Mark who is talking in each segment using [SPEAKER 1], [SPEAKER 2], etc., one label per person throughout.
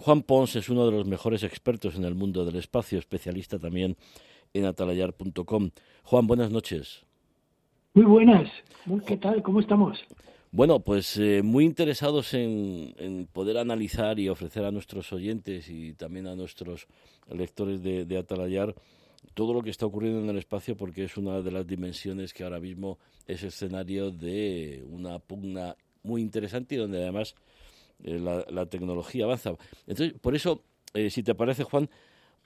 [SPEAKER 1] Juan Pons es uno de los mejores expertos en el mundo del espacio, especialista también en atalayar.com. Juan, buenas noches.
[SPEAKER 2] Muy buenas. ¿Qué tal? ¿Cómo estamos?
[SPEAKER 1] Bueno, pues eh, muy interesados en, poder analizar y ofrecer a nuestros oyentes y también a nuestros lectores de, de, Atalayar todo lo que está ocurriendo en el espacio porque es una de las dimensiones que ahora mismo es escenario de una pugna muy interesante y donde además eh, la, tecnología avanza. Entonces, por eso, eh, si te parece, Juan,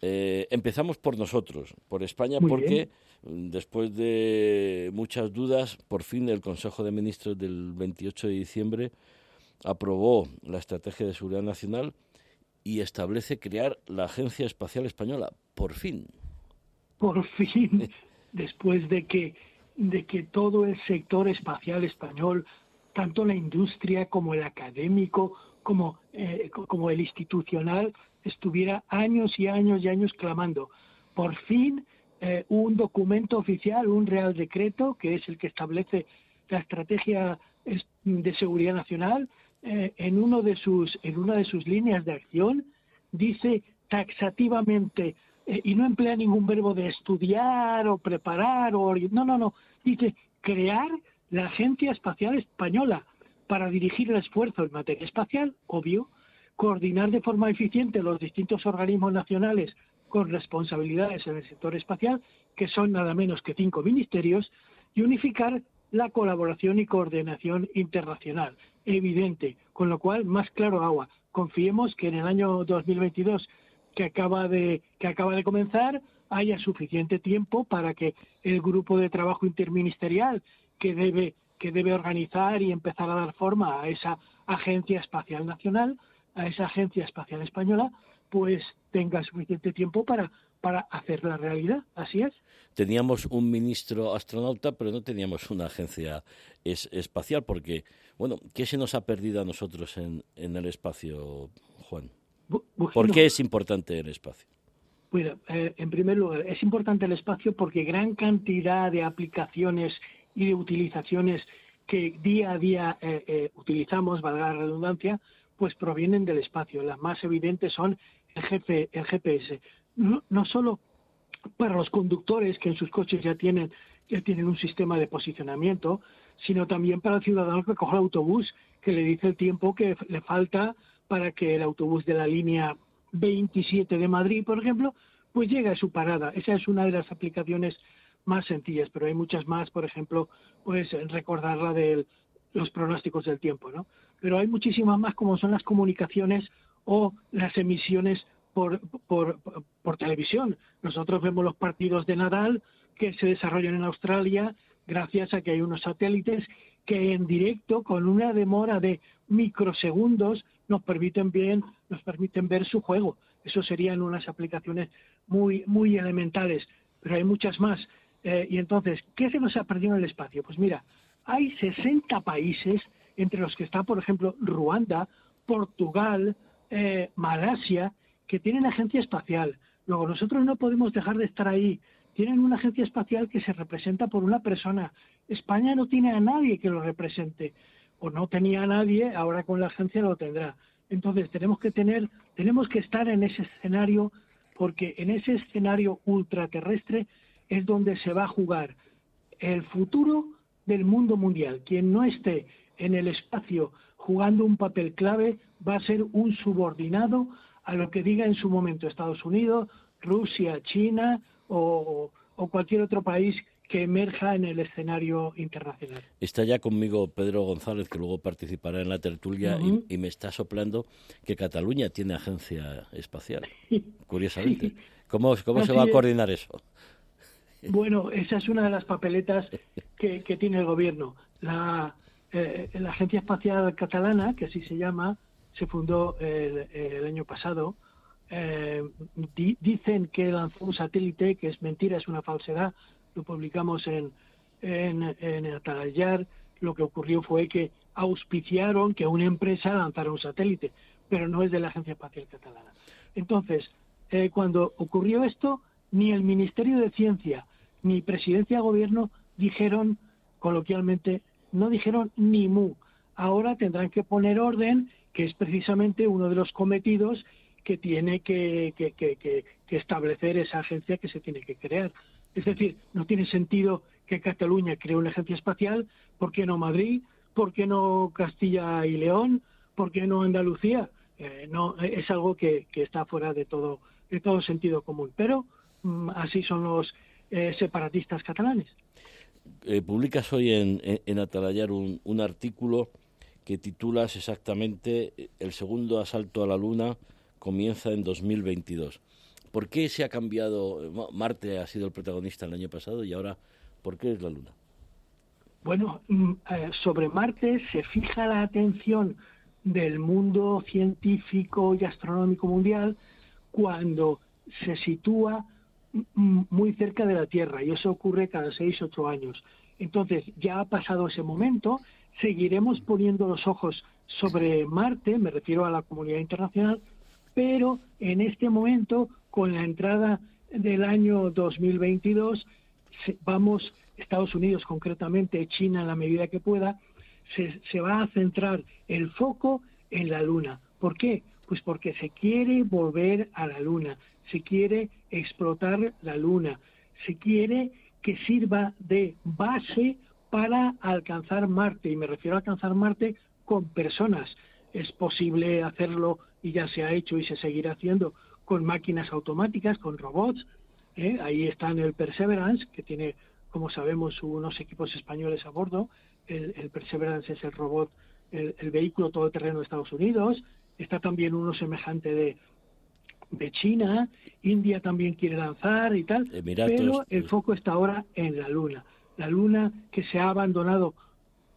[SPEAKER 1] eh, empezamos por nosotros, por España, porque después de muchas dudas, por fin el Consejo de Ministros del 28 de diciembre aprobó la Estrategia de Seguridad Nacional y establece crear la Agencia Espacial Española. Por fin.
[SPEAKER 2] Por fin, después de que, de que todo el sector espacial español tanto la industria como el académico, como, eh, como el institucional, estuviera años y años y años clamando. Por fin, eh, un documento oficial, un real decreto, que es el que establece la estrategia de seguridad nacional, eh, en, uno de sus, en una de sus líneas de acción, dice taxativamente, y no emplea ningún verbo de estudiar o preparar, o, no, no, no, dice crear la Agencia Espacial Española para dirigir el esfuerzo en materia espacial, obvio, coordinar de forma eficiente los distintos organismos nacionales con responsabilidades en el sector espacial, que son nada menos que cinco ministerios, y unificar la colaboración y coordinación internacional, evidente, con lo cual más claro agua. Confiemos que en el año 2022 que acaba de que acaba de comenzar haya suficiente tiempo para que el grupo de trabajo interministerial que debe, que debe organizar y empezar a dar forma a esa Agencia Espacial Nacional, a esa Agencia Espacial Española, pues tenga suficiente tiempo para, para hacer la realidad. Así es.
[SPEAKER 1] Teníamos un ministro astronauta, pero no teníamos una agencia espacial, porque, bueno, ¿qué se nos ha perdido a nosotros en, en el espacio, Juan? ¿Por qué es importante el espacio?
[SPEAKER 2] Bueno, eh, en primer lugar, es importante el espacio porque gran cantidad de aplicaciones y de utilizaciones que día a día eh, eh, utilizamos, valga la redundancia, pues provienen del espacio. Las más evidentes son el, el GPS. No, solo para los conductores que en sus coches ya tienen, ya tienen un sistema de posicionamiento, sino también para el ciudadano que coge el autobús, que le dice el tiempo que le falta para que el autobús de la línea 27 de Madrid, por ejemplo, pues llegue a su parada. Esa es una de las aplicaciones más sencillas, pero hay muchas más, por ejemplo, pues recordar la de los pronósticos del tiempo, ¿no? Pero hay muchísimas más como son las comunicaciones o las emisiones por, por, por televisión. Nosotros vemos los partidos de Nadal que se desarrollan en Australia gracias a que hay unos satélites que en directo, con una demora de microsegundos, nos permiten bien, nos permiten ver su juego. Eso serían unas aplicaciones muy, muy elementales, pero hay muchas más. Eh, y entonces, ¿qué se nos ha perdido en el espacio? Pues mira, hay 60 países, entre los que está, por ejemplo, Ruanda, Portugal, eh, Malasia, que tienen agencia espacial. Luego, nosotros no podemos dejar de estar ahí. Tienen una agencia espacial que se representa por una persona. España no tiene a nadie que lo represente. O no tenía a nadie, ahora con la agencia lo tendrá. Entonces, tenemos que tener, tenemos que estar en ese escenario, porque en ese escenario ultraterrestre es donde se va a jugar el futuro del mundo mundial. Quien no esté en el espacio jugando un papel clave va a ser un subordinado a lo que diga en su momento Estados Unidos, Rusia, China o, cualquier otro país que emerja en el escenario internacional.
[SPEAKER 1] Está ya conmigo Pedro González, que luego participará en la tertulia, y, me está soplando que Cataluña tiene agencia espacial, curiosamente. ¿Cómo, cómo se va a coordinar eso?
[SPEAKER 2] Bueno, esa es una de las papeletas que, tiene el gobierno. La, eh, la, Agencia Espacial Catalana, que así se llama, se fundó el, año pasado. Eh, dicen que lanzó un satélite, que es mentira, es una falsedad. Lo publicamos en, en, en Atalayar. Lo que ocurrió fue que auspiciaron que una empresa lanzara un satélite, pero no es de la Agencia Espacial Catalana. Entonces, eh, cuando ocurrió esto, ni el Ministerio de Ciencia ni presidencia de gobierno dijeron, coloquialmente, no dijeron ni mu. Ahora tendrán que poner orden, que es precisamente uno de los cometidos que tiene que, establecer esa agencia que se tiene que crear. Es decir, no tiene sentido que Cataluña cree una agencia espacial, ¿por qué no Madrid? ¿Por qué no Castilla y León? ¿Por qué no Andalucía? Eh, no, es algo que, está fuera de todo, de todo sentido común. Pero mm, así son los eh, separatistas catalanes.
[SPEAKER 1] Eh, publicas hoy en, en, Atalayar un, un artículo que titulas exactamente El segundo asalto a la Luna comienza en 2022. ¿Por qué se ha cambiado? Marte ha sido el protagonista el año pasado y ahora, ¿por qué es la Luna?
[SPEAKER 2] Bueno, mm, eh, sobre Marte se fija la atención del mundo científico y astronómico mundial cuando se sitúa muy cerca de la Tierra y eso ocurre cada seis, ocho años. Entonces, ya ha pasado ese momento, seguiremos poniendo los ojos sobre Marte, me refiero a la comunidad internacional, pero en este momento, con la entrada del año 2022, vamos, Estados Unidos concretamente, China en la medida que pueda, se, se va a centrar el foco en la Luna. ¿Por qué? Pues porque se quiere volver a la Luna, se quiere explotar la Luna, se quiere que sirva de base para alcanzar Marte, y me refiero a alcanzar Marte con personas. Es posible hacerlo y ya se ha hecho y se seguirá haciendo con máquinas automáticas, con robots. ¿eh? Ahí está en el Perseverance, que tiene, como sabemos, unos equipos españoles a bordo. El, Perseverance es el robot, el, vehículo todoterreno de Estados Unidos. Está también uno semejante de, de China. India también quiere lanzar y tal. pero el foco está ahora en la Luna. La Luna que se ha abandonado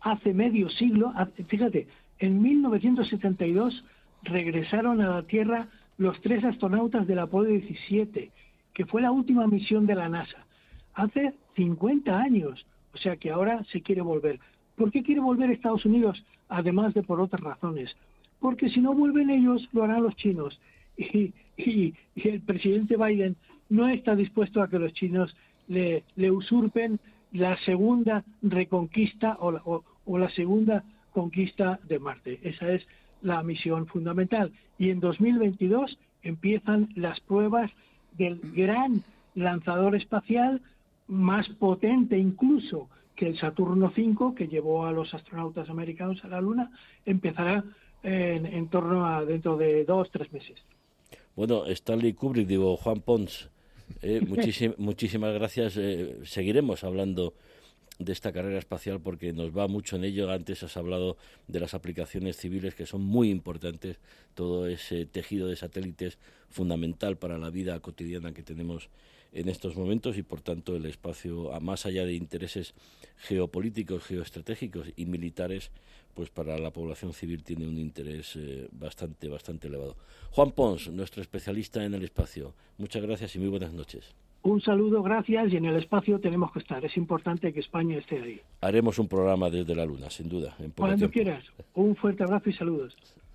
[SPEAKER 2] hace medio siglo. Fíjate, en 1972 regresaron a la Tierra los tres astronautas del Apolo 17, que fue la última misión de la NASA, hace 50 años. O sea que ahora se quiere volver. ¿Por qué quiere volver Estados Unidos? Además de por otras razones. Porque si no vuelven ellos, lo harán los chinos. Y, el presidente Biden no está dispuesto a que los chinos le, usurpen la segunda reconquista o o la segunda conquista de Marte. Esa es la misión fundamental. Y en 2022 empiezan las pruebas del gran lanzador espacial más potente incluso que el Saturno V, que llevó a los astronautas americanos a la Luna, empezará en, torno a dentro de dos, tres meses.
[SPEAKER 1] Bueno, Stanley Kubrick, digo, Juan Pons, eh, muchísimas gracias. Eh, seguiremos hablando de esta carrera espacial porque nos va mucho en ello. Antes has hablado de las aplicaciones civiles que son muy importantes, todo ese tejido de satélites fundamental para la vida cotidiana que tenemos en estos momentos y por tanto el espacio, a más allá de intereses geopolíticos, geoestratégicos y militares, pues para la población civil tiene un interés eh, bastante, bastante elevado. Juan Pons, nuestro especialista en el espacio, muchas gracias y muy buenas noches.
[SPEAKER 2] Un saludo, gracias, y en el espacio tenemos que estar. Es importante que España esté ahí.
[SPEAKER 1] Haremos un programa desde la Luna, sin duda.
[SPEAKER 2] Cuando quieras. Un fuerte abrazo y saludos.